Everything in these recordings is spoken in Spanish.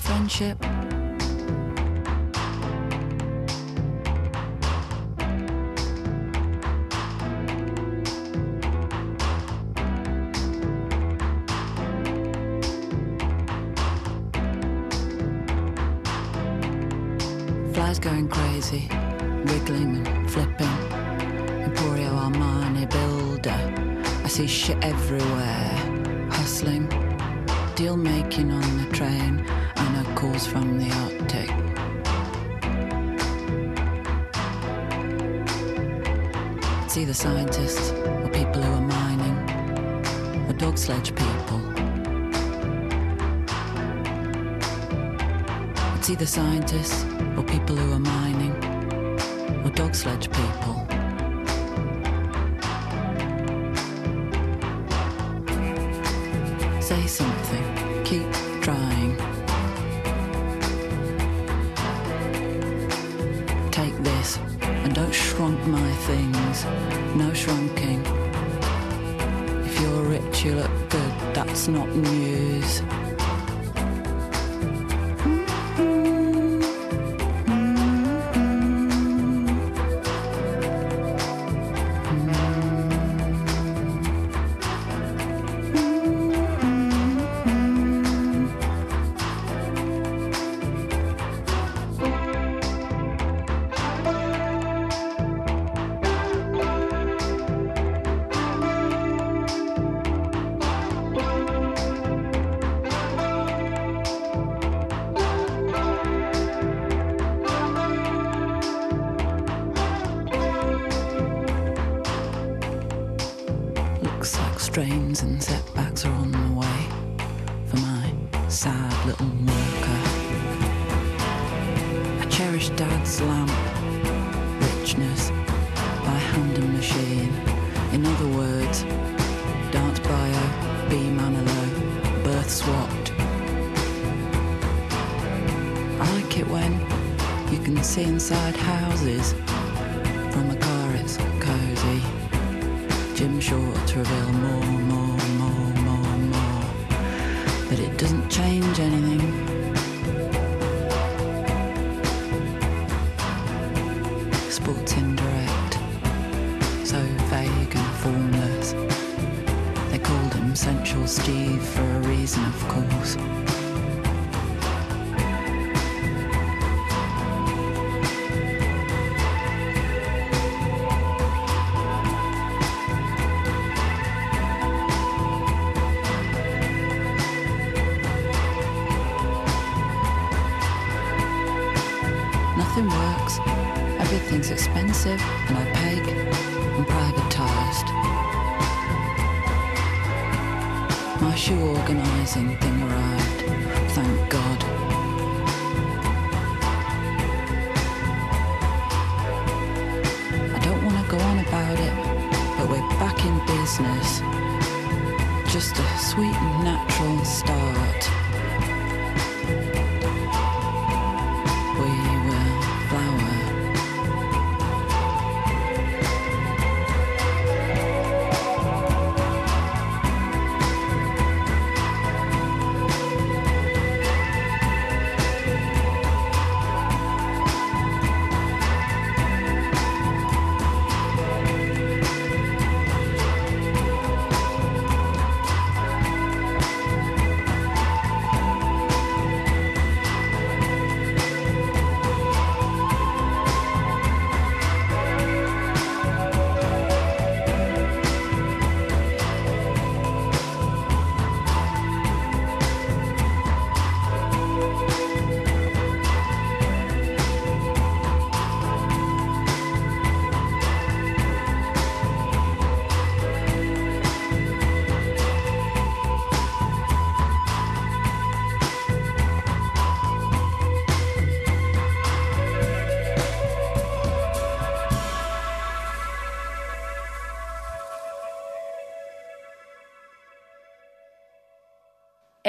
friendship.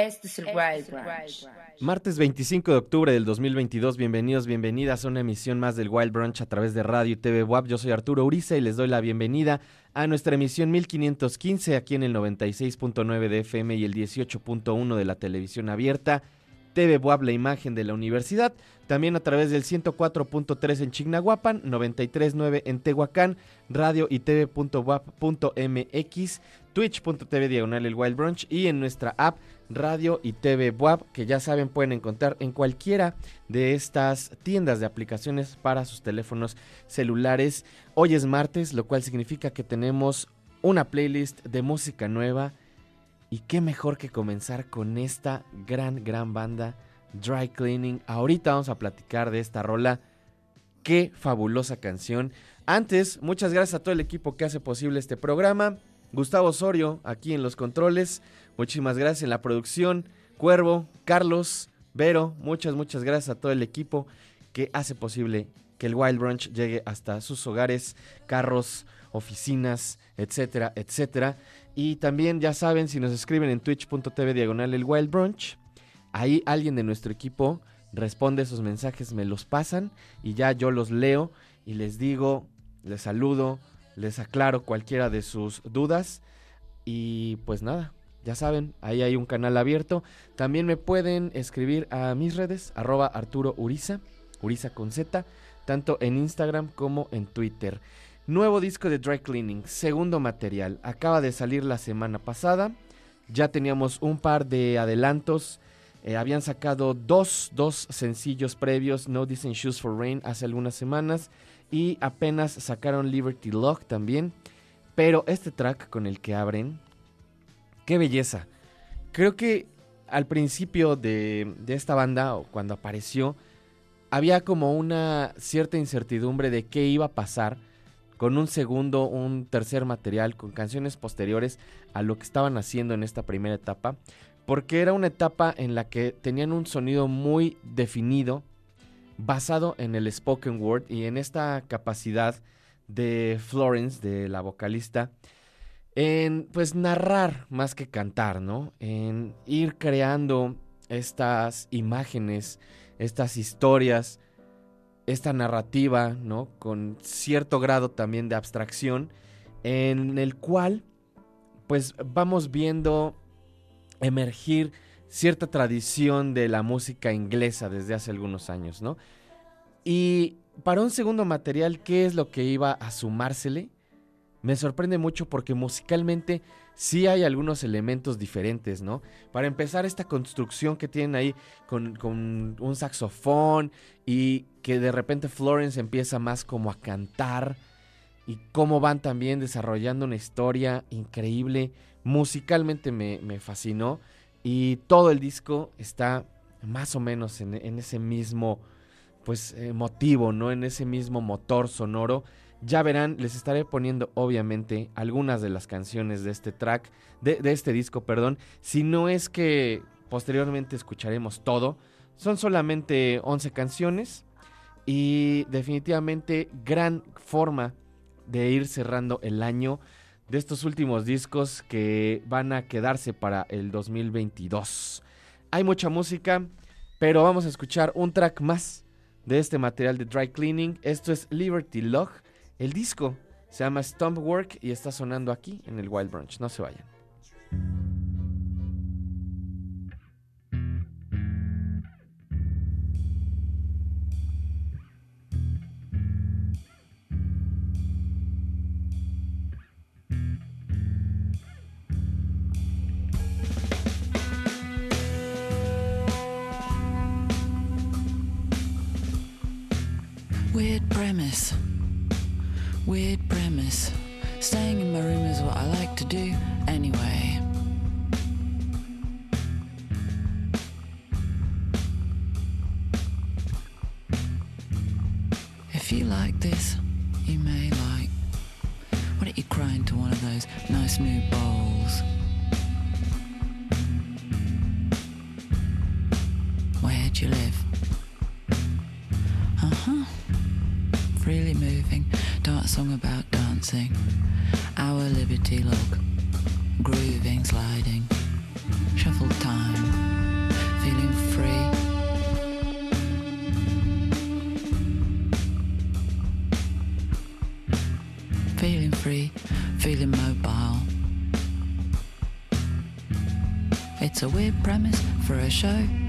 Este es el este Wild Brunch. Martes 25 de octubre del 2022, bienvenidos, bienvenidas a una emisión más del Wild Brunch a través de Radio y TV WAP. Yo soy Arturo Uriza y les doy la bienvenida a nuestra emisión 1515 aquí en el 96.9 de FM y el 18.1 de la televisión abierta. TV WAP, la imagen de la universidad. También a través del 104.3 en Chignahuapan, 93.9 en Tehuacán, radio y tv.wap.mx, twitch.tv diagonal el Wild Brunch y en nuestra app Radio y TV WAP, que ya saben pueden encontrar en cualquiera de estas tiendas de aplicaciones para sus teléfonos celulares. Hoy es martes, lo cual significa que tenemos una playlist de música nueva. Y qué mejor que comenzar con esta gran, gran banda, Dry Cleaning. Ahorita vamos a platicar de esta rola. Qué fabulosa canción. Antes, muchas gracias a todo el equipo que hace posible este programa. Gustavo Osorio, aquí en los controles. Muchísimas gracias en la producción. Cuervo, Carlos, Vero, muchas, muchas gracias a todo el equipo que hace posible que el Wild Brunch llegue hasta sus hogares, carros, oficinas, etcétera, etcétera. Y también ya saben, si nos escriben en twitch.tv diagonal el Wild Brunch, ahí alguien de nuestro equipo responde esos mensajes, me los pasan y ya yo los leo y les digo, les saludo, les aclaro cualquiera de sus dudas. Y pues nada, ya saben, ahí hay un canal abierto. También me pueden escribir a mis redes, arroba Arturo Uriza, Uriza con Z, tanto en Instagram como en Twitter. Nuevo disco de Dry Cleaning, segundo material. Acaba de salir la semana pasada. Ya teníamos un par de adelantos. Eh, habían sacado dos, dos sencillos previos, No Decent Shoes for Rain, hace algunas semanas y apenas sacaron Liberty Lock también. Pero este track con el que abren, qué belleza. Creo que al principio de, esta banda, o cuando apareció, había como una cierta incertidumbre de qué iba a pasar con un segundo, un tercer material, con canciones posteriores a lo que estaban haciendo en esta primera etapa, porque era una etapa en la que tenían un sonido muy definido, basado en el spoken word y en esta capacidad de Florence, de la vocalista, en pues narrar más que cantar, ¿no? En ir creando estas imágenes, estas historias, esta narrativa, ¿no? Con cierto grado también de abstracción, en el cual pues vamos viendo emergir cierta tradición de la música inglesa desde hace algunos años, ¿no? Y para un segundo material, ¿qué es lo que iba a sumársele? Me sorprende mucho porque musicalmente sí hay algunos elementos diferentes, ¿no? Para empezar, esta construcción que tienen ahí con, con, un saxofón y que de repente Florence empieza más como a cantar y cómo van también desarrollando una historia increíble. Musicalmente me, fascinó. Y todo el disco está más o menos en, ese mismo pues eh, motivo, ¿no? En ese mismo motor sonoro. Ya verán, les estaré poniendo obviamente algunas de las canciones de este track, de, este disco, perdón. Si no es que posteriormente escucharemos todo, son solamente 11 canciones y definitivamente gran forma de ir cerrando el año de estos últimos discos que van a quedarse para el 2022. Hay mucha música, pero vamos a escuchar un track más de este material de Dry Cleaning. Esto es Liberty Log. El disco se llama Stomp Work y está sonando aquí en el Wild Brunch. No se vayan. Premise. Weird premise. Staying in my room is what I like to do premise for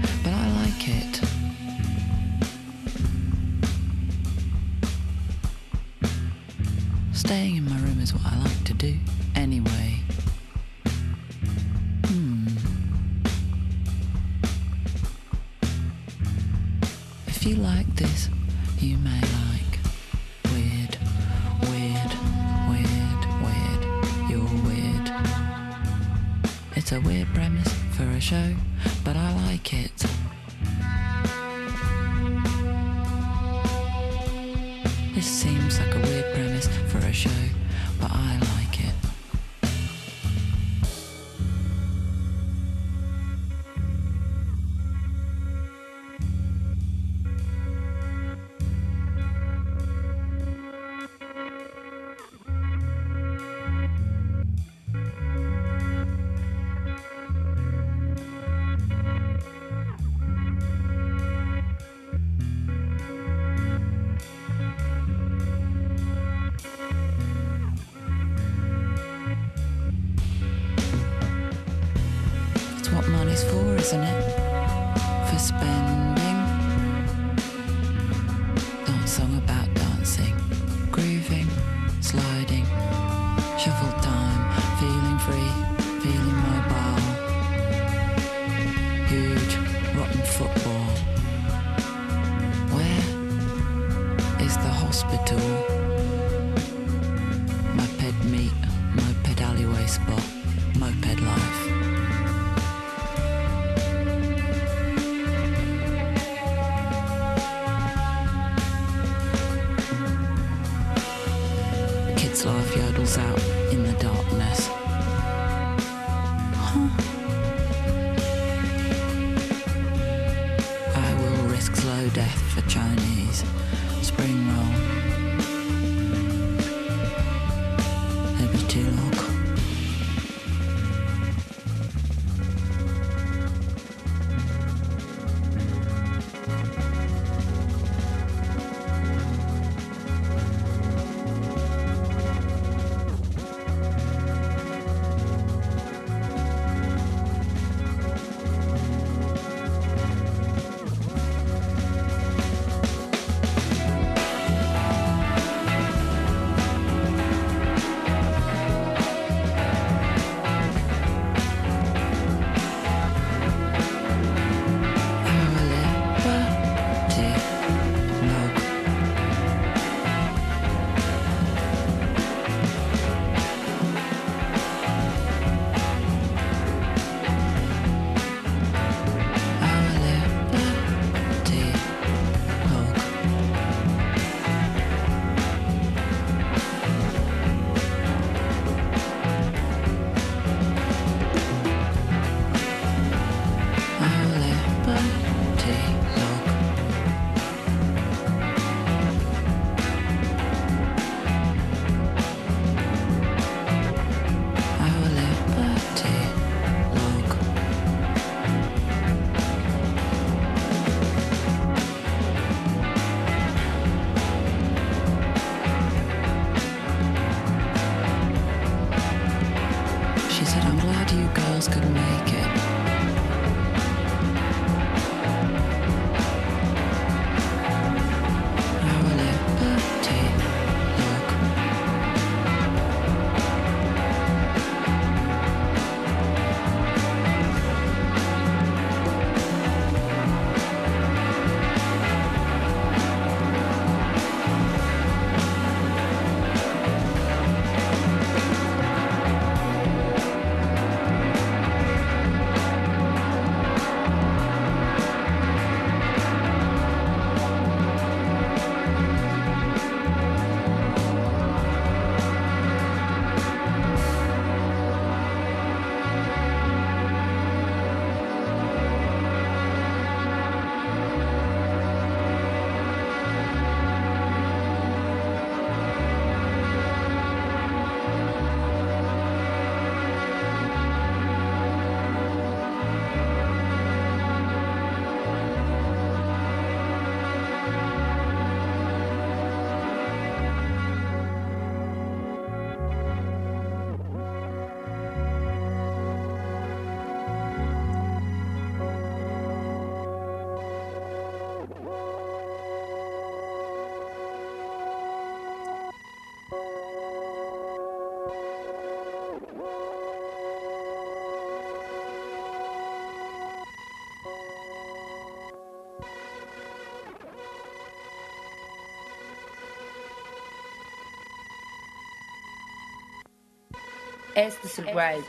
Este es el Wild.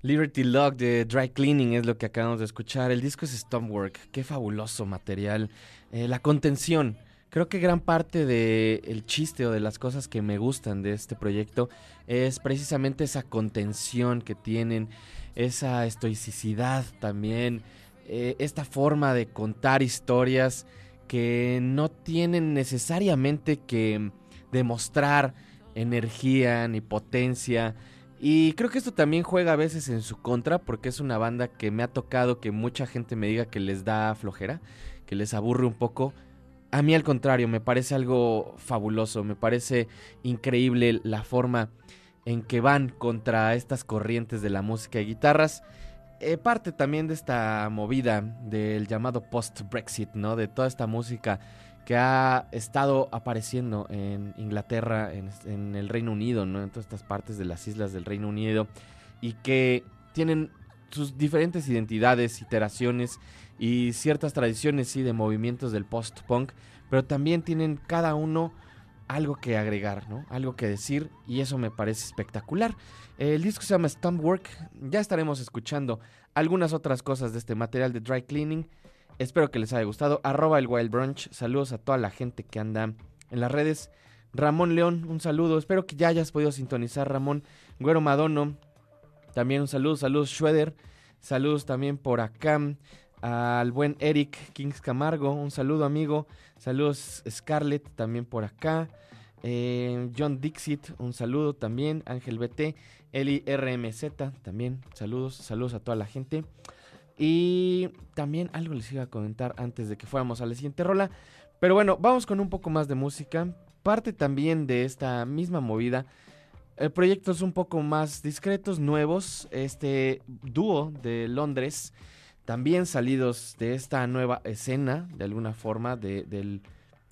Liberty Lock de Dry Cleaning es lo que acabamos de escuchar. El disco es Stonework. Qué fabuloso material. Eh, la contención. Creo que gran parte del chiste o de las cosas que me gustan de este proyecto es precisamente esa contención que tienen, esa estoicidad también, eh, esta forma de contar historias que no tienen necesariamente que demostrar energía ni potencia y creo que esto también juega a veces en su contra porque es una banda que me ha tocado que mucha gente me diga que les da flojera, que les aburre un poco. A mí al contrario, me parece algo fabuloso, me parece increíble la forma en que van contra estas corrientes de la música y guitarras. Eh, parte también de esta movida del llamado post-Brexit, ¿no? De toda esta música que ha estado apareciendo en Inglaterra, en, el Reino Unido, ¿no? en todas estas partes de las islas del Reino Unido, y que tienen sus diferentes identidades, iteraciones y ciertas tradiciones, sí, de movimientos del post-punk, pero también tienen cada uno algo que agregar, ¿no? Algo que decir y eso me parece espectacular. El disco se llama Stumpwork, ya estaremos escuchando algunas otras cosas de este material de dry cleaning Espero que les haya gustado. Arroba el Wild Brunch. Saludos a toda la gente que anda en las redes. Ramón León, un saludo. Espero que ya hayas podido sintonizar, Ramón. Güero Madono, también un saludo. Saludos, Schroeder. Saludos también por acá al buen Eric Kings Camargo. Un saludo, amigo. Saludos, Scarlett, también por acá. Eh, John Dixit, un saludo también. Ángel BT. Eli RMZ, también saludos. Saludos a toda la gente. Y también algo les iba a comentar antes de que fuéramos a la siguiente rola. Pero bueno, vamos con un poco más de música. Parte también de esta misma movida. Eh, proyectos un poco más discretos, nuevos. Este dúo de Londres. También salidos de esta nueva escena, de alguna forma, del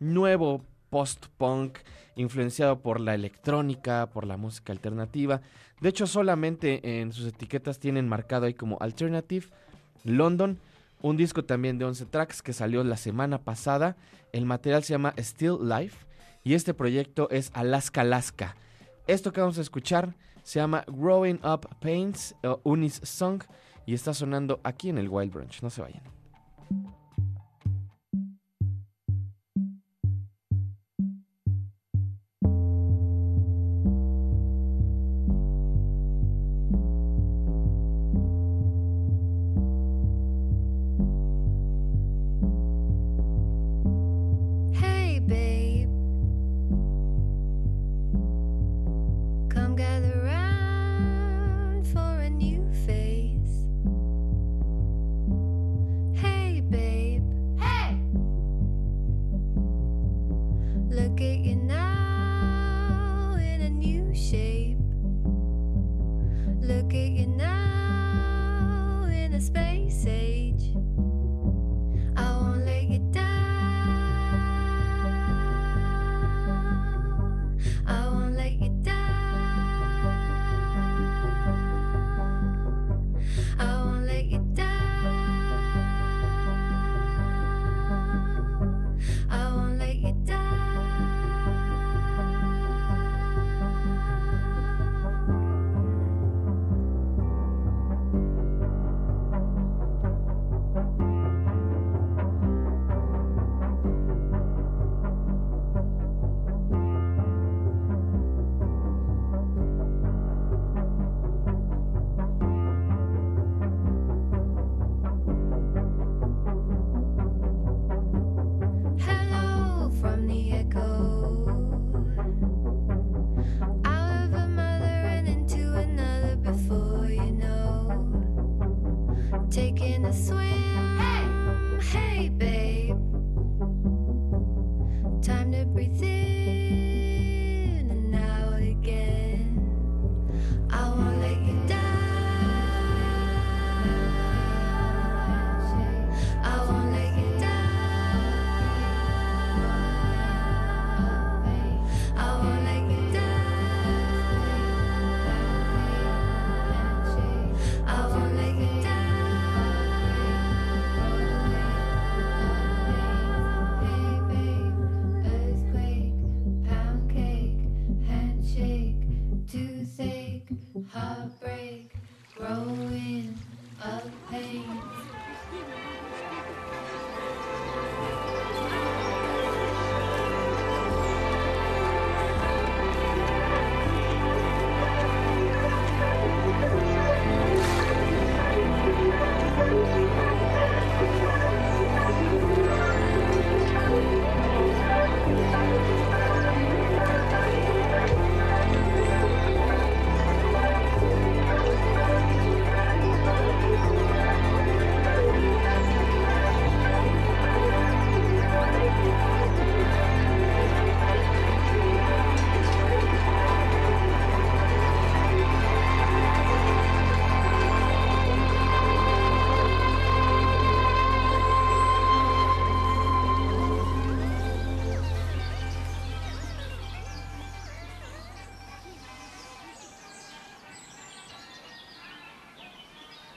nuevo post-punk influenciado por la electrónica, por la música alternativa. De hecho, solamente en sus etiquetas tienen marcado ahí como alternative London. Un disco también de 11 tracks que salió la semana pasada. El material se llama Still Life y este proyecto es Alaska Alaska. Esto que vamos a escuchar se llama Growing Up Pains, Unis Song y está sonando aquí en el Wild Branch. No se vayan.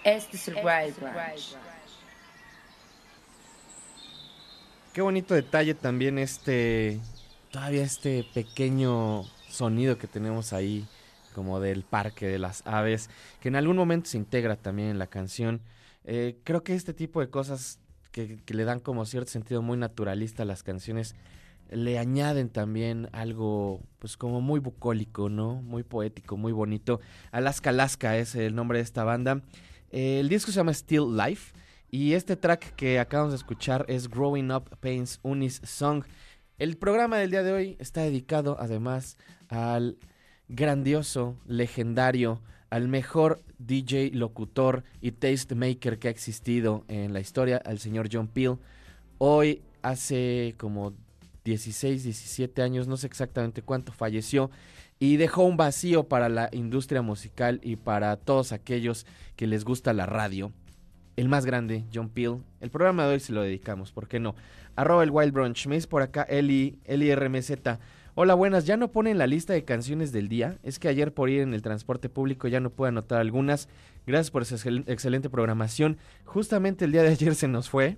Este es el Wild Branch. Qué bonito detalle también este, todavía este pequeño sonido que tenemos ahí, como del parque de las aves, que en algún momento se integra también en la canción. Eh, creo que este tipo de cosas que, que, le dan como cierto sentido muy naturalista a las canciones, le añaden también algo, pues como muy bucólico, ¿no? Muy poético, muy bonito. Alaska Alaska es el nombre de esta banda. El disco se llama Still Life. Y este track que acabamos de escuchar es Growing Up Pains Unis Song. El programa del día de hoy está dedicado además al grandioso, legendario, al mejor DJ, locutor y tastemaker que ha existido en la historia, al señor John Peel. Hoy, hace como 16, 17 años, no sé exactamente cuánto, falleció y dejó un vacío para la industria musical y para todos aquellos que les gusta la radio. El más grande, John Peel. El programa de hoy se lo dedicamos, ¿por qué no? Arroba el Wild Brunch. Me por acá Eli, Eli RMZ. Hola, buenas. ¿Ya no ponen la lista de canciones del día? Es que ayer por ir en el transporte público ya no pude anotar algunas. Gracias por esa excelente programación. Justamente el día de ayer se nos fue,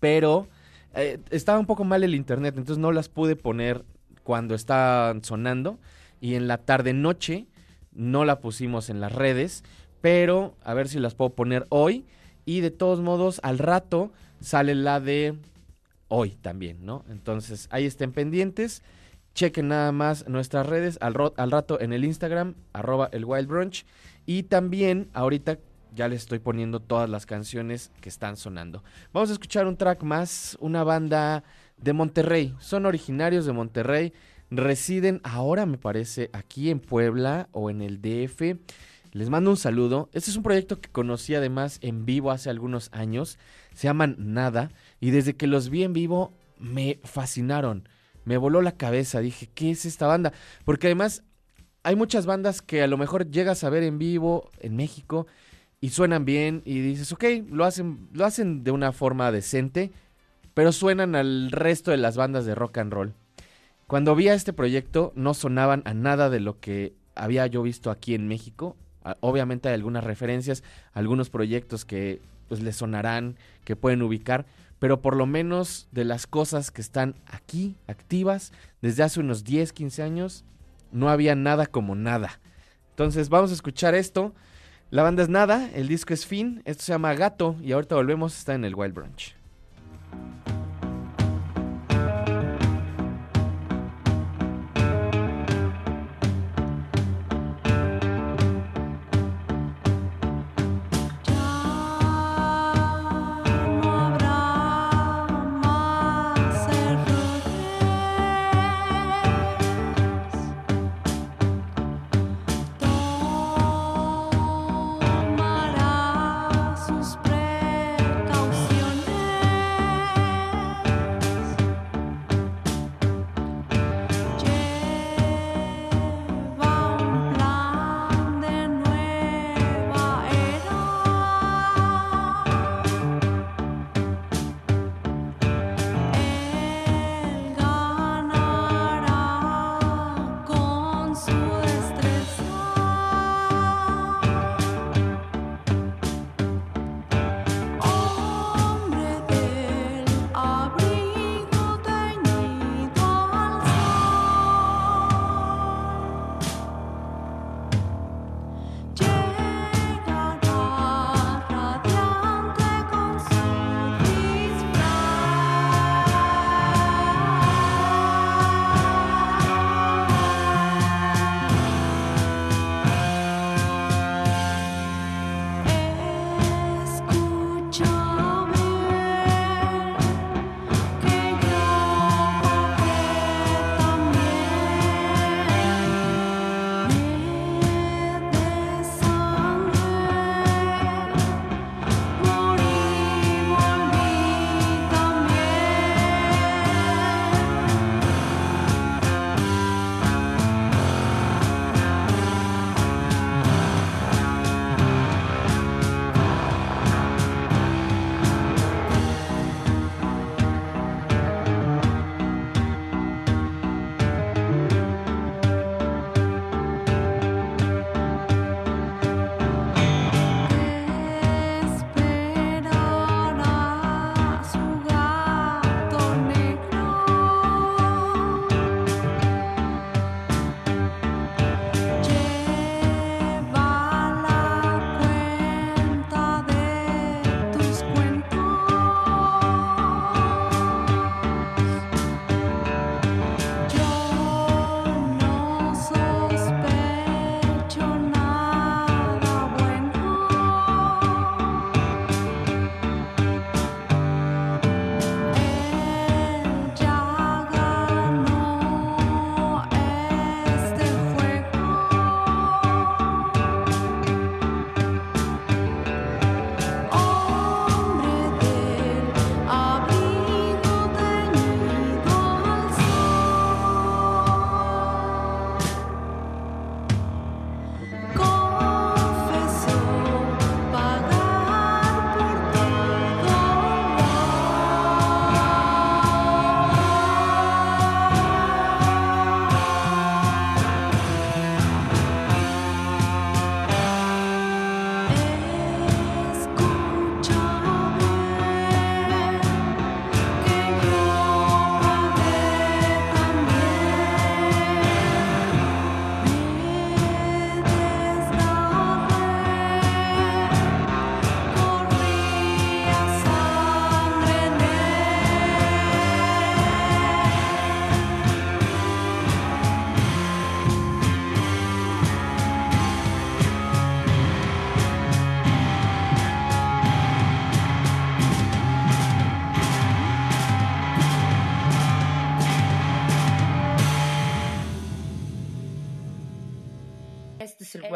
pero eh, estaba un poco mal el internet, entonces no las pude poner cuando estaban sonando. Y en la tarde-noche no la pusimos en las redes, pero a ver si las puedo poner hoy. Y de todos modos, al rato sale la de hoy también, ¿no? Entonces ahí estén pendientes. Chequen nada más nuestras redes al, al rato en el Instagram, arroba el Wild Brunch. Y también ahorita ya les estoy poniendo todas las canciones que están sonando. Vamos a escuchar un track más, una banda de Monterrey. Son originarios de Monterrey, residen ahora me parece aquí en Puebla o en el DF. Les mando un saludo. Este es un proyecto que conocí además en vivo hace algunos años. Se llaman Nada y desde que los vi en vivo me fascinaron. Me voló la cabeza. Dije, ¿qué es esta banda? Porque además hay muchas bandas que a lo mejor llegas a ver en vivo en México y suenan bien y dices, ok, lo hacen, lo hacen de una forma decente, pero suenan al resto de las bandas de rock and roll. Cuando vi a este proyecto no sonaban a nada de lo que había yo visto aquí en México. Obviamente hay algunas referencias, algunos proyectos que pues les sonarán, que pueden ubicar, pero por lo menos de las cosas que están aquí activas desde hace unos 10, 15 años, no había nada como nada. Entonces vamos a escuchar esto. La banda es nada, el disco es fin, esto se llama Gato y ahorita volvemos, está en el Wild Brunch.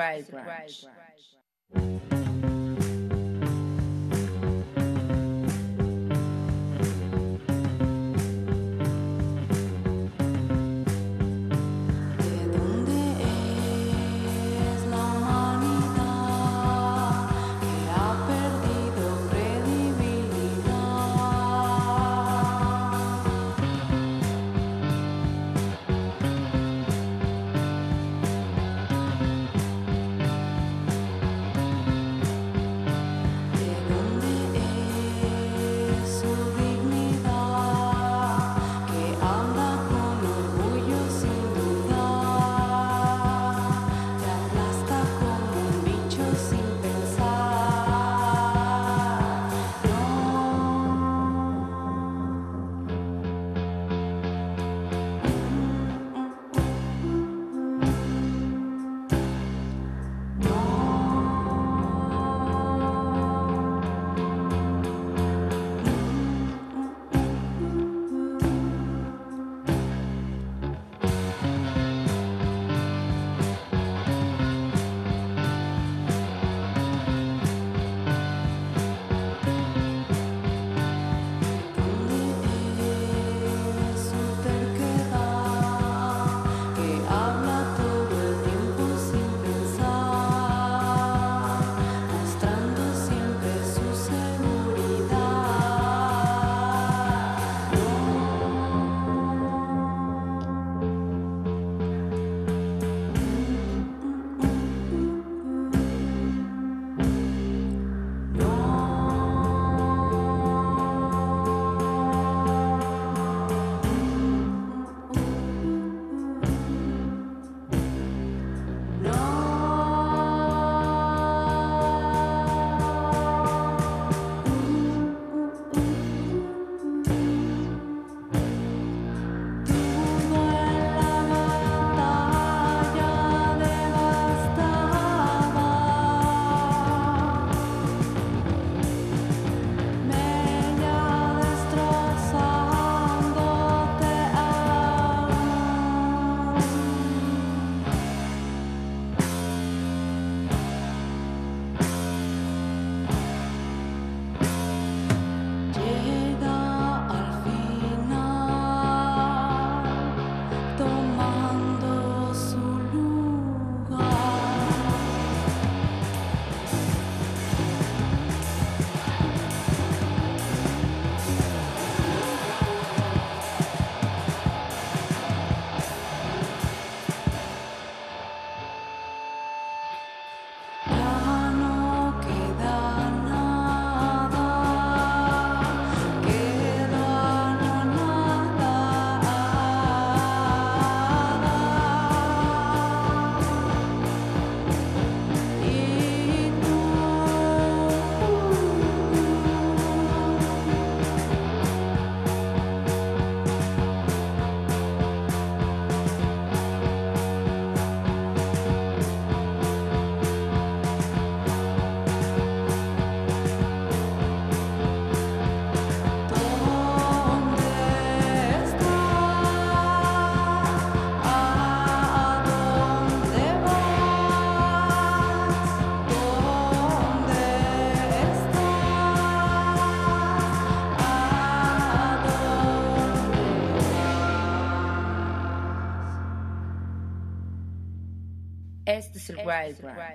Este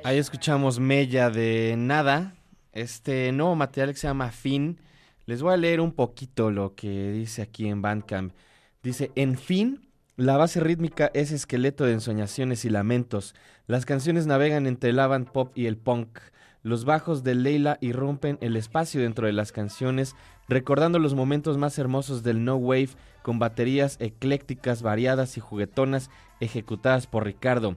Ahí escuchamos Mella de Nada, este nuevo material que se llama Fin. Les voy a leer un poquito lo que dice aquí en Bandcamp. Dice, en fin, la base rítmica es esqueleto de ensoñaciones y lamentos. Las canciones navegan entre el avant pop y el punk. Los bajos de Leila irrumpen el espacio dentro de las canciones, recordando los momentos más hermosos del no wave con baterías eclécticas, variadas y juguetonas ejecutadas por Ricardo.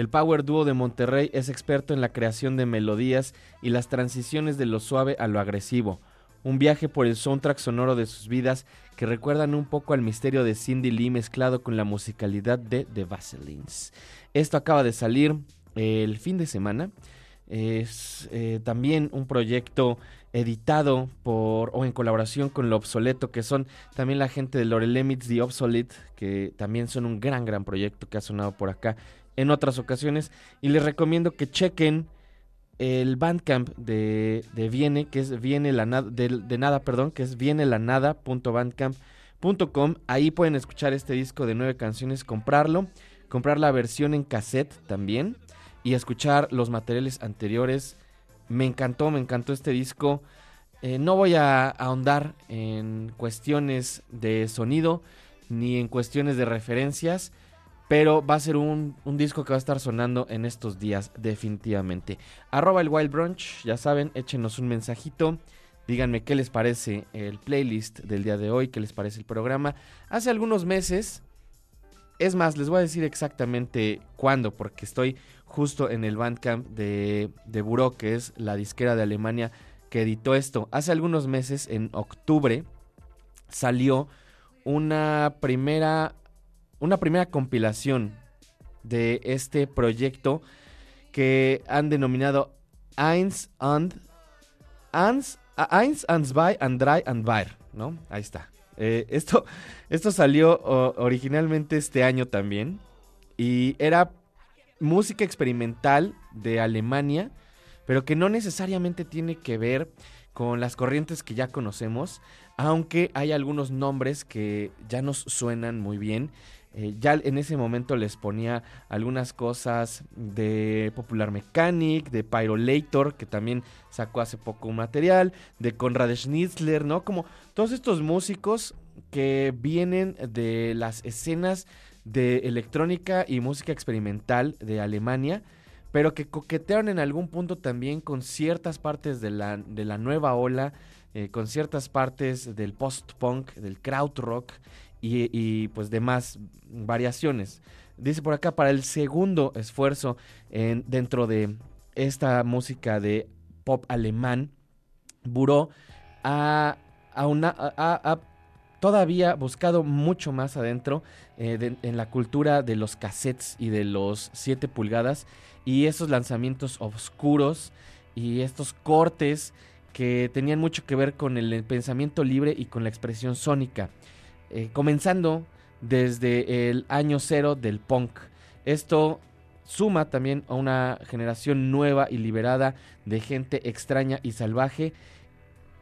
El Power Duo de Monterrey es experto en la creación de melodías y las transiciones de lo suave a lo agresivo. Un viaje por el soundtrack sonoro de sus vidas que recuerdan un poco al misterio de Cindy Lee mezclado con la musicalidad de The Vaselines. Esto acaba de salir el fin de semana. Es eh, también un proyecto editado por o en colaboración con Lo Obsoleto, que son también la gente de Lore Limits The Obsolete, que también son un gran, gran proyecto que ha sonado por acá en otras ocasiones. Y les recomiendo que chequen el Bandcamp de, de Viene, que es Viene la nada, de, nada, perdón, que es vienelanada.bandcamp.com. Ahí pueden escuchar este disco de nueve canciones, comprarlo, comprar la versión en cassette también y escuchar los materiales anteriores. Me encantó, me encantó este disco. Eh, no voy a ahondar en cuestiones de sonido ni en cuestiones de referencias, pero va a ser un, un, disco que va a estar sonando en estos días definitivamente. Arroba el Wild Brunch, ya saben, échenos un mensajito. Díganme qué les parece el playlist del día de hoy, qué les parece el programa. Hace algunos meses, es más, les voy a decir exactamente cuándo, porque estoy justo en el Bandcamp de, de Buró, que es la disquera de Alemania que editó esto. Hace algunos meses, en octubre, salió una primera, una primera compilación de este proyecto que han denominado Eins and Eins, Eins and Zwei and Drei and Weir, ¿no? Ahí está. Eh, esto, esto salió originalmente este año también y era música experimental de Alemania pero que no necesariamente tiene que ver con las corrientes que ya conocemos, aunque hay algunos nombres que ya nos suenan muy bien. Eh, ya en ese momento les ponía algunas cosas de Popular Mechanic, de Pyrolator, que también sacó hace poco un material, de Konrad Schnitzler, ¿no? Como todos estos músicos que vienen de las escenas de electrónica y música experimental de Alemania pero que coquetearon en algún punto también con ciertas partes de la, de la nueva ola, eh, con ciertas partes del post-punk, del krautrock y, y pues demás variaciones. Dice por acá, para el segundo esfuerzo en, dentro de esta música de pop alemán, Buró ha, todavía buscado mucho más adentro eh, en la cultura de los cassettes y de los 7 pulgadas y esos lanzamientos oscuros y estos cortes que tenían mucho que ver con el pensamiento libre y con la expresión sónica, eh, comenzando desde el año cero del punk. Esto suma también a una generación nueva y liberada de gente extraña y salvaje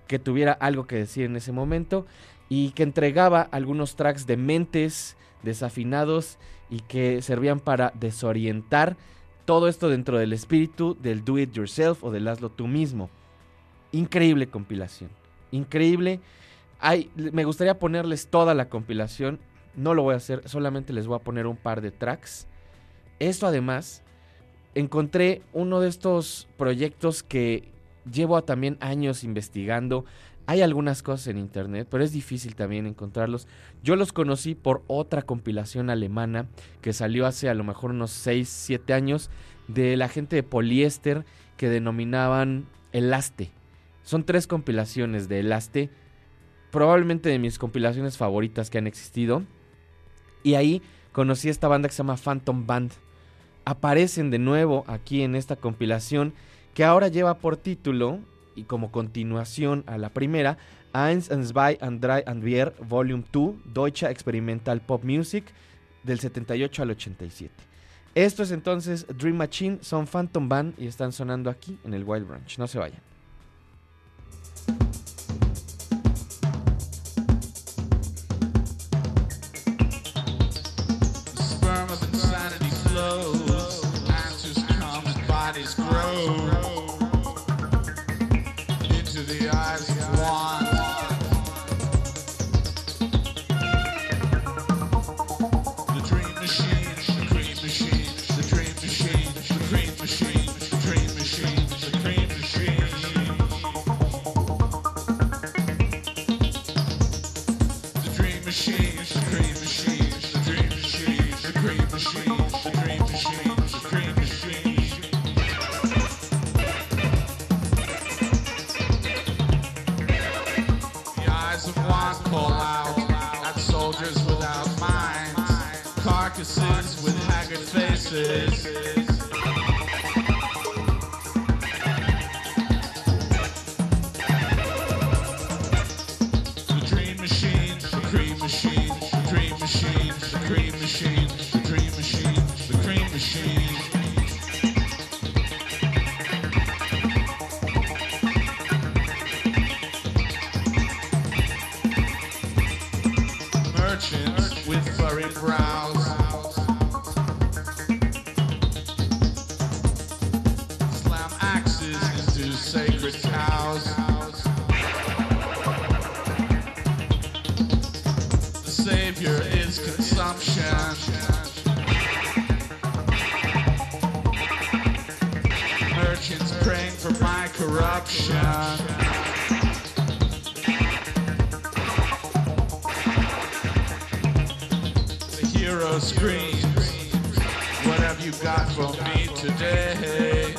que tuviera algo que decir en ese momento y que entregaba algunos tracks de mentes desafinados y que servían para desorientar todo esto dentro del espíritu del do it yourself o del hazlo tú mismo. Increíble compilación. Increíble. Me gustaría ponerles toda la compilación. No lo voy a hacer, solamente les voy a poner un par de tracks. Esto además, encontré uno de estos proyectos que llevo también años investigando. Hay algunas cosas en internet, pero es difícil también encontrarlos. Yo los conocí por otra compilación alemana que salió hace a lo mejor unos 6, 7 años de la gente de poliéster que denominaban Elaste. Son tres compilaciones de Elaste, probablemente de mis compilaciones favoritas que han existido. Y ahí conocí esta banda que se llama Phantom Band. Aparecen de nuevo aquí en esta compilación que ahora lleva por título y como continuación a la primera, Eins and Zwei and Drei and Vier Volume 2, Deutsche Experimental Pop Music, del 78 al 87. Esto es entonces Dream Machine, son Phantom Band y están sonando aquí en el Wild Branch. No se vayan. savior is consumption. Merchants praying for my corruption. The hero screams, What have you got for me today?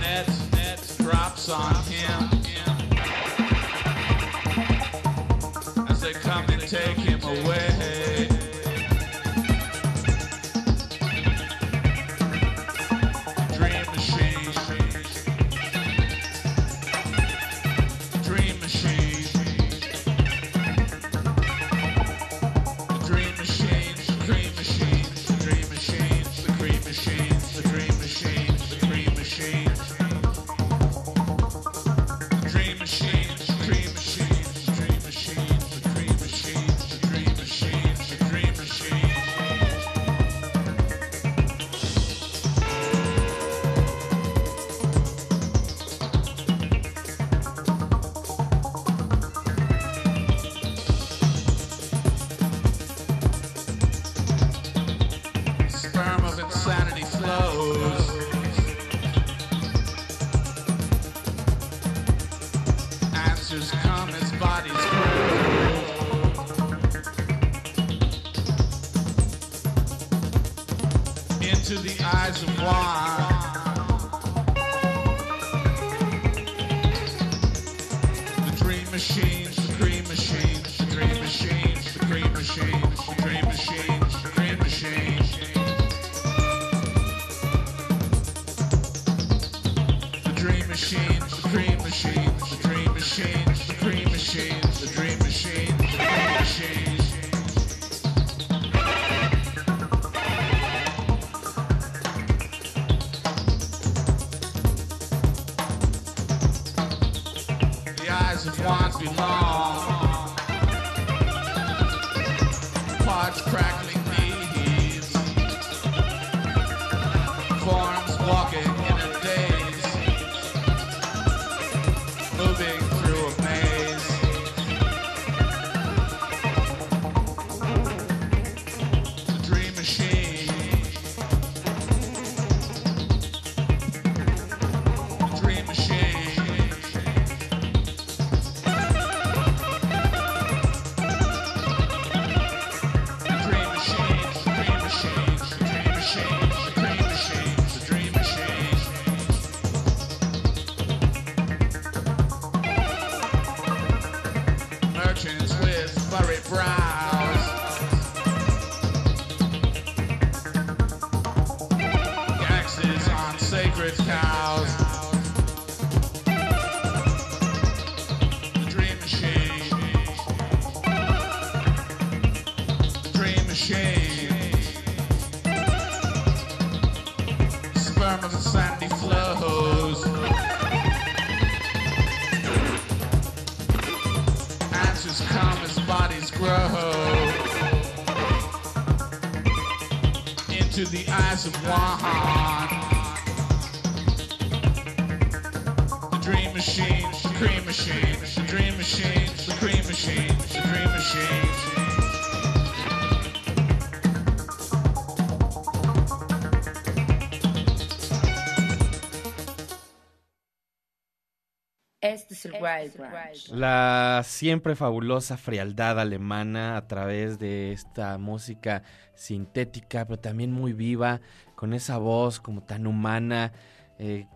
Net, net drops on the eyes La siempre fabulosa frialdad alemana a través de esta música sintética, pero también muy viva, con esa voz como tan humana, eh,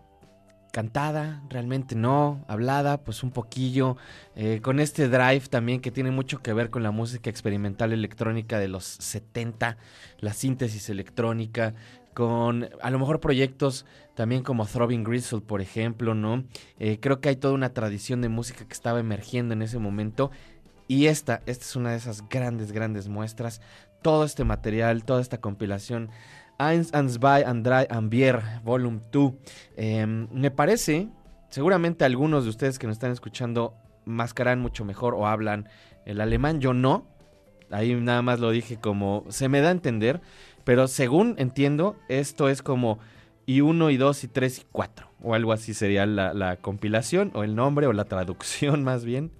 cantada, realmente no, hablada, pues un poquillo, eh, con este drive también que tiene mucho que ver con la música experimental electrónica de los 70, la síntesis electrónica, con a lo mejor proyectos también como Throbbing Gristle, por ejemplo, ¿no? Eh, creo que hay toda una tradición de música que estaba emergiendo en ese momento. Y esta, esta es una de esas grandes, grandes muestras. Todo este material, toda esta compilación. Eins, and zwei, and drei, vier, volume 2. Em, me parece, seguramente algunos de ustedes que nos están escuchando mascarán mucho mejor o hablan el alemán. Yo no. Ahí nada más lo dije como se me da a entender. Pero según entiendo, esto es como y 1 y 2 y 3 y 4. O algo así sería la, la compilación o el nombre o la traducción más bien.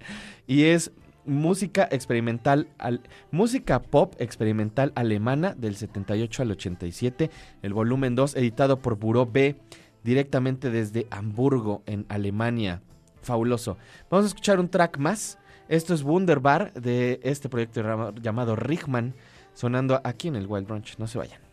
Y es música experimental, al- música pop experimental alemana del 78 al 87, el volumen 2 editado por Buró B directamente desde Hamburgo en Alemania. Fabuloso. Vamos a escuchar un track más. Esto es Wunderbar de este proyecto llamado Richman sonando aquí en el Wild Brunch. No se vayan.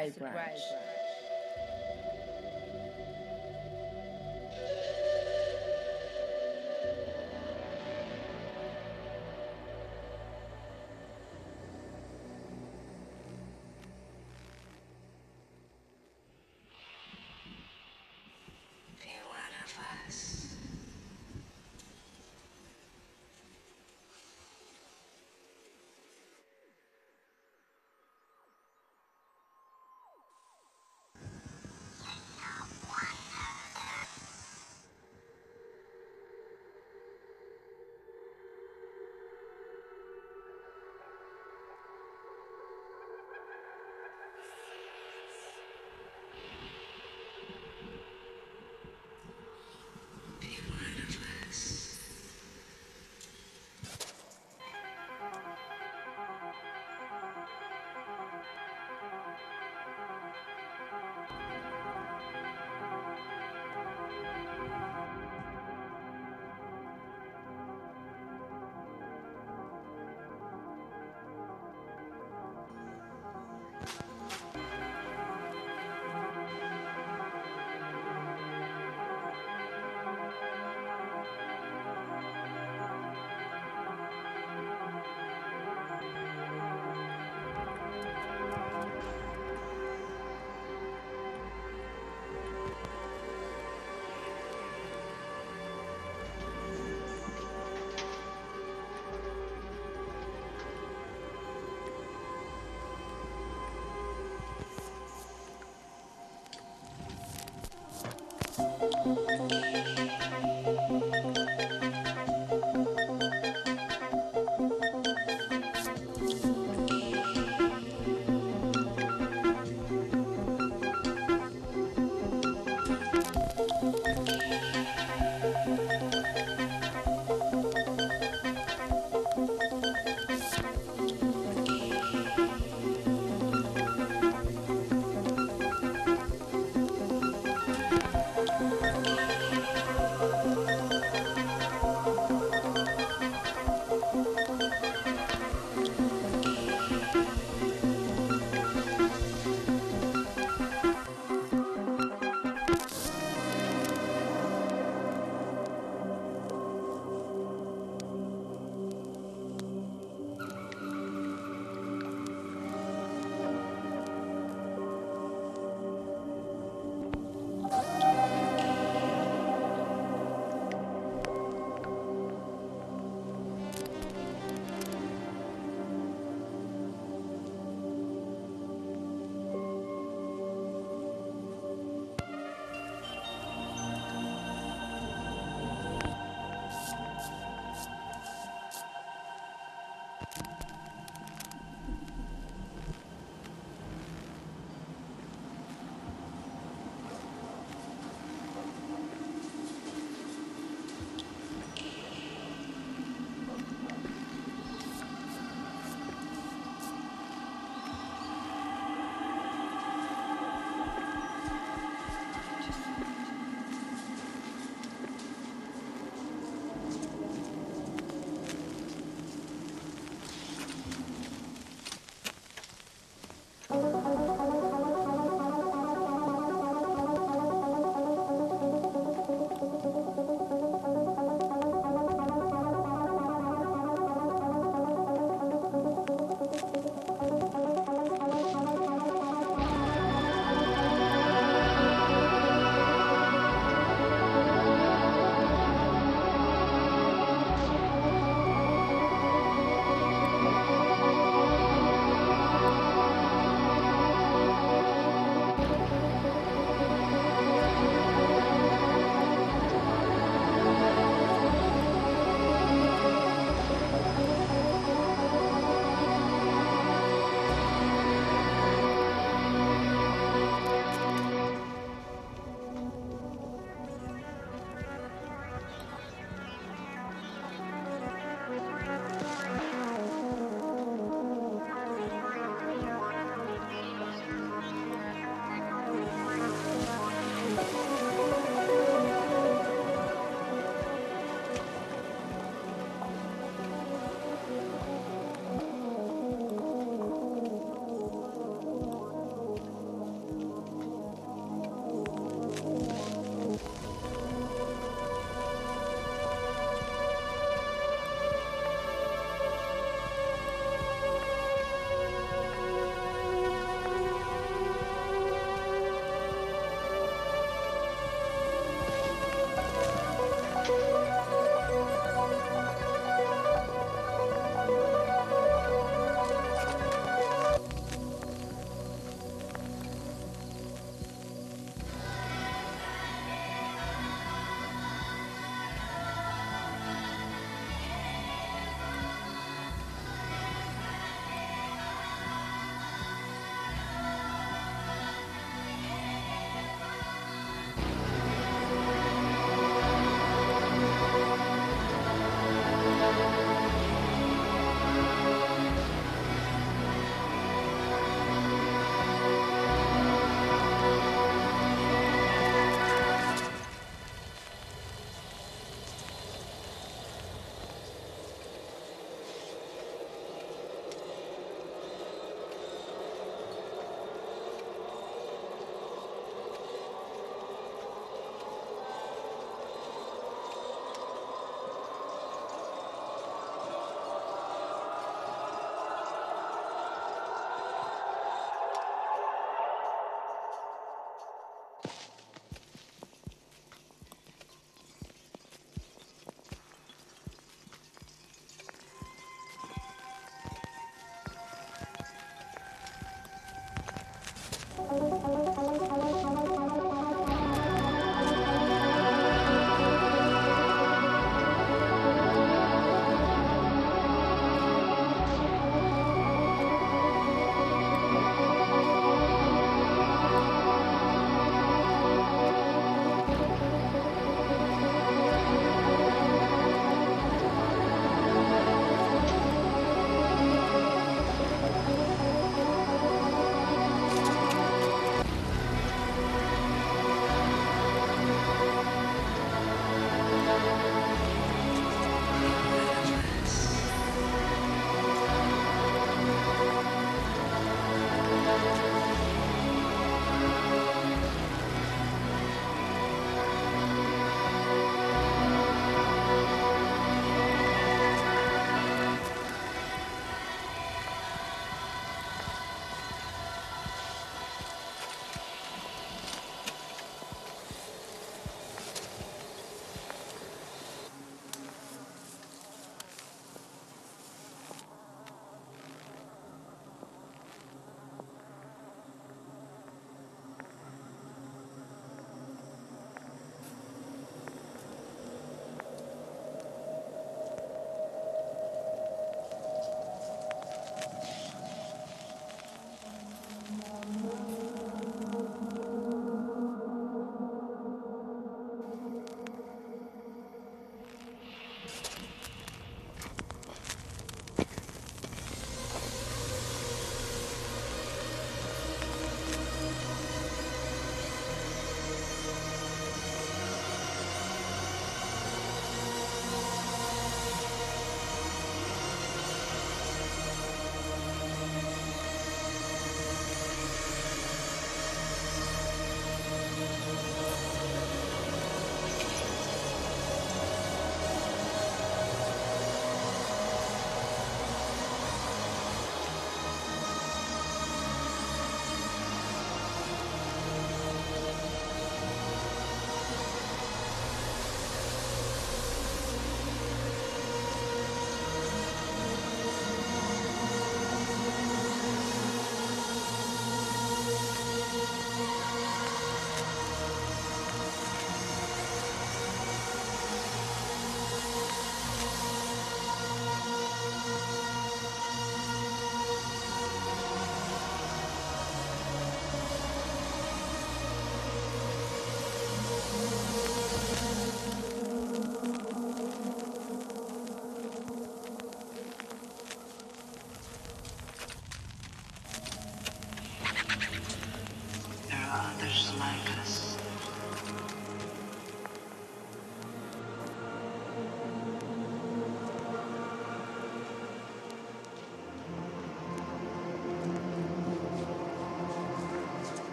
Este es el Wild Branch.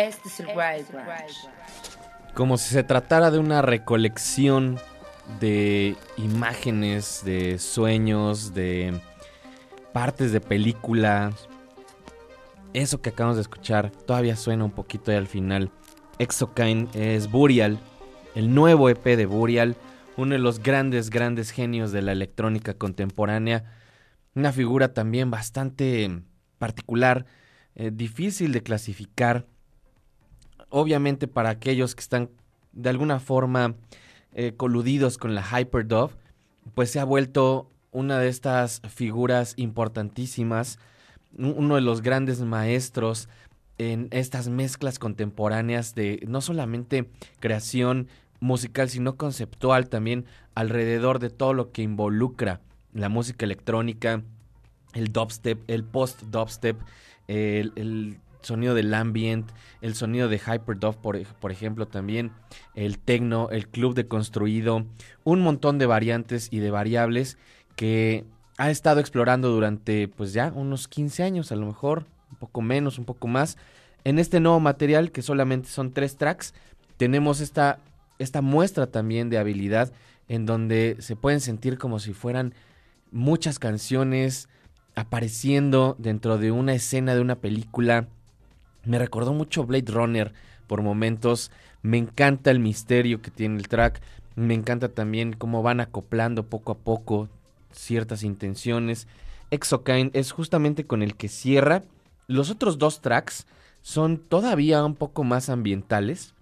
Este es el Wild. Como si se tratara de una recolección de imágenes, de sueños, de partes de películas. Eso que acabamos de escuchar todavía suena un poquito ahí al final. Exokine es Burial, el nuevo EP de Burial, uno de los grandes, grandes genios de la electrónica contemporánea. Una figura también bastante particular, eh, difícil de clasificar. Obviamente para aquellos que están de alguna forma eh, coludidos con la Hyperdove, pues se ha vuelto una de estas figuras importantísimas, un- uno de los grandes maestros en estas mezclas contemporáneas de no solamente creación musical, sino conceptual también alrededor de todo lo que involucra la música electrónica, el dubstep, el post-dubstep, el sonido del ambient, el sonido de Hyperdub, por, por ejemplo, también el techno, el club de construido, un montón de variantes y de variables que ha estado explorando durante pues ya unos 15 años, a lo mejor, un poco menos, un poco más. En este nuevo material, que solamente son tres tracks, tenemos esta, esta muestra también de habilidad en donde se pueden sentir como si fueran muchas canciones apareciendo dentro de una escena de una película. Me recordó mucho Blade Runner por momentos. Me encanta el misterio que tiene el track. Me encanta también cómo van acoplando poco a poco ciertas intenciones. Exokine es justamente con el que cierra. Los otros dos tracks son todavía un poco más ambientales.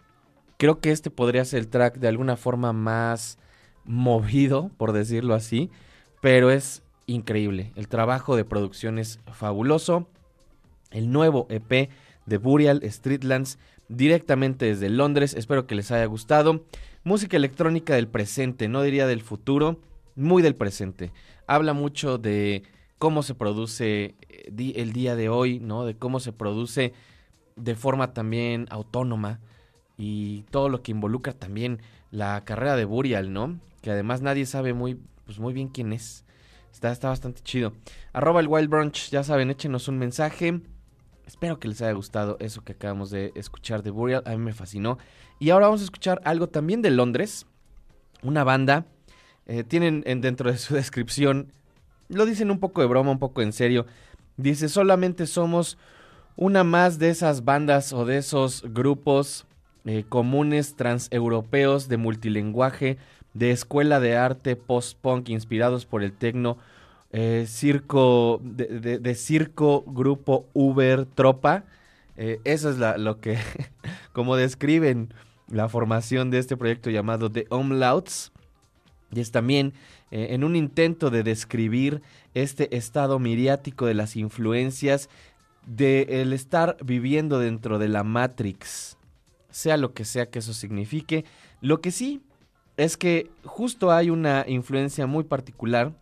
Creo que este podría ser el track de alguna forma más movido, por decirlo así. Pero es increíble. El trabajo de producción es fabuloso. El nuevo EP de Burial Streetlands directamente desde Londres. Espero que les haya gustado. Música electrónica del presente, no diría del futuro, muy del presente. Habla mucho de cómo se produce eh, el día de hoy, ¿no? De cómo se produce de forma también autónoma y todo lo que involucra también la carrera de Burial, ¿no? Que además nadie sabe muy, pues muy bien quién es. Está, está bastante chido. Arroba el Wild Brunch, ya saben, échenos un mensaje. Espero que les haya gustado eso que acabamos de escuchar de Burial. A mí me fascinó. Y ahora vamos a escuchar algo también de Londres. Una banda. eh, tienen en- dentro de su descripción. Lo dicen un poco de broma, un poco en serio. Dice, solamente somos una más de esas bandas o de esos grupos eh, comunes transeuropeos de multilenguaje, de escuela de arte post-punk inspirados por el tecno, eh, circo, de, circo, grupo Uber, tropa. Eh, eso es lo que, como describen la formación de este proyecto llamado The Omlauts. Y es también eh, en un intento de describir este estado miriático de las influencias de el estar viviendo dentro de la Matrix, sea lo que sea que eso signifique. Lo que sí es que justo hay una influencia muy particular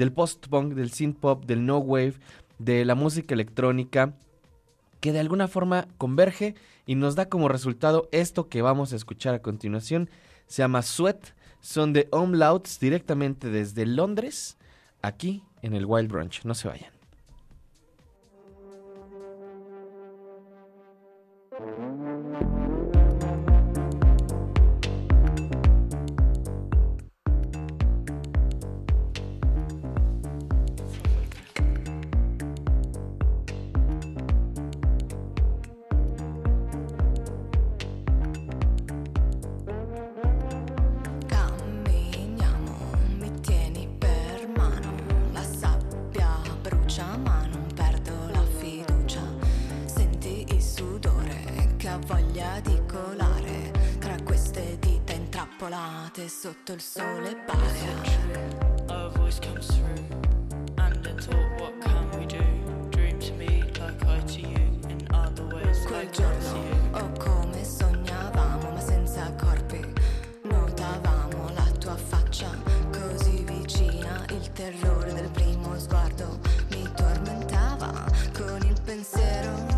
del post-punk, del synth-pop, del no-wave, de la música electrónica, que de alguna forma converge y nos da como resultado esto que vamos a escuchar a continuación. Se llama Sweat, son de Omlauts directamente desde Londres, aquí en el Wild Brunch. No se vayan. Intrappolate sotto il sole parea. Our voice comes through, and in thought, what can we do? Dream to me like I to you, in other ways Quel I you. o come sognavamo ma senza corpi Notavamo la tua faccia così vicina Il terrore del primo sguardo mi tormentava Con il pensiero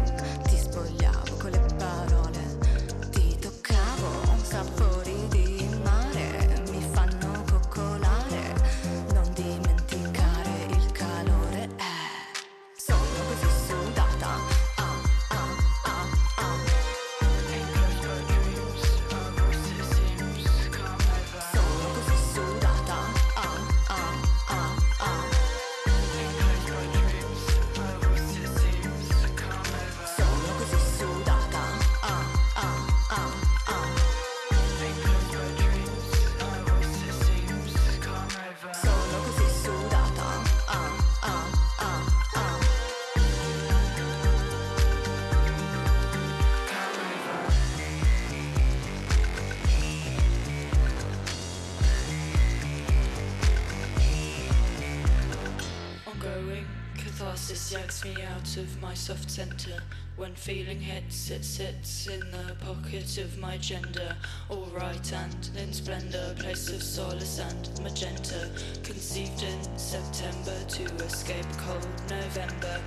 soft center. When feeling hits, it sits in the pocket of my gender. All right and in splendor, place of solace and magenta. Conceived in September to escape cold November.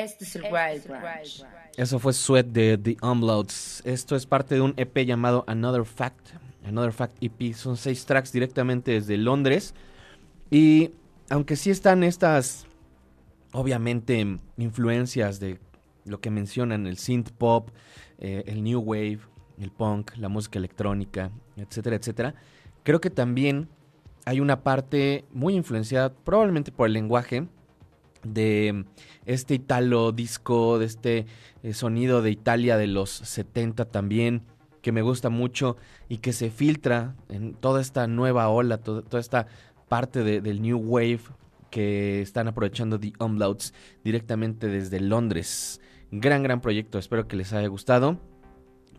Este es el Wild Branch. Eso fue Sweat de The Umlauts. Esto es parte de un EP llamado Another Fact. Another Fact EP. Son seis tracks directamente desde Londres. Y aunque sí están estas, obviamente, influencias de lo que mencionan, el synth pop, eh, el new wave, el punk, la música electrónica, etcétera, etcétera, creo que también hay una parte muy influenciada probablemente por el lenguaje de este italo disco, de este eh, sonido de Italia de los 70 también, que me gusta mucho y que se filtra en toda esta nueva ola, to- toda esta parte de- del New Wave que están aprovechando The Umlauts directamente desde Londres. Gran, gran proyecto, espero que les haya gustado.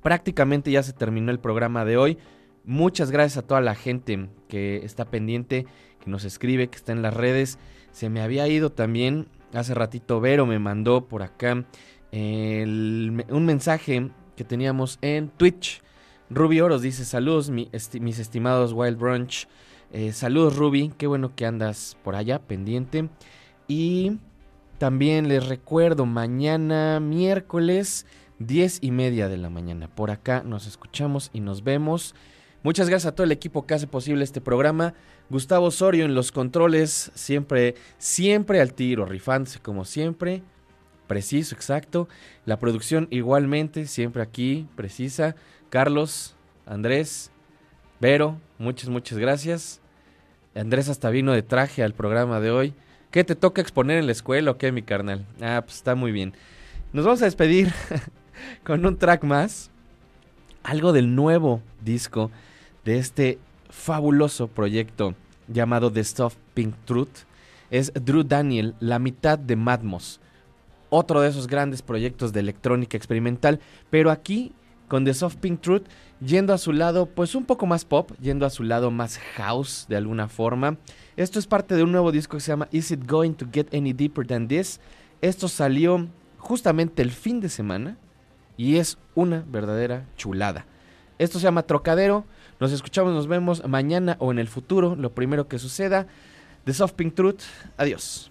Prácticamente ya se terminó el programa de hoy. Muchas gracias a toda la gente que está pendiente, que nos escribe, que está en las redes. Se me había ido también, hace ratito Vero me mandó por acá un mensaje que teníamos en Twitch. Ruby Oros dice saludos mi mis estimados Wild Brunch. Eh, saludos Ruby, qué bueno que andas por allá pendiente. Y también les recuerdo, mañana miércoles 10 y media de la mañana. Por acá nos escuchamos y nos vemos. Muchas gracias a todo el equipo que hace posible este programa. Gustavo Osorio en los controles, siempre, siempre al tiro, rifándose como siempre. Preciso, exacto. La producción igualmente, siempre aquí, precisa. Carlos, Andrés, Vero, muchas, muchas gracias. Andrés hasta vino de traje al programa de hoy. ¿Qué te toca exponer en la escuela o qué, mi carnal? Ah, pues está muy bien. Nos vamos a despedir con un track más. Algo del nuevo disco de este fabuloso proyecto llamado The Stuff Pink Truth. Es Drew Daniel, la mitad de Madmos. otro de esos grandes proyectos de electrónica experimental, pero aquí con The Soft Pink Truth yendo a su lado pues un poco más pop, yendo a su lado más house de alguna forma. Esto es parte de un nuevo disco que se llama Is It Going to Get Any Deeper Than This? Esto salió justamente el fin de semana y es una verdadera chulada. Esto se llama Trocadero. Nos escuchamos, nos vemos mañana o en el futuro, lo primero que suceda. The Soft Pink Truth. Adiós.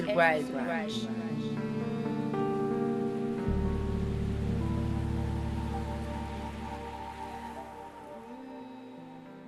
Este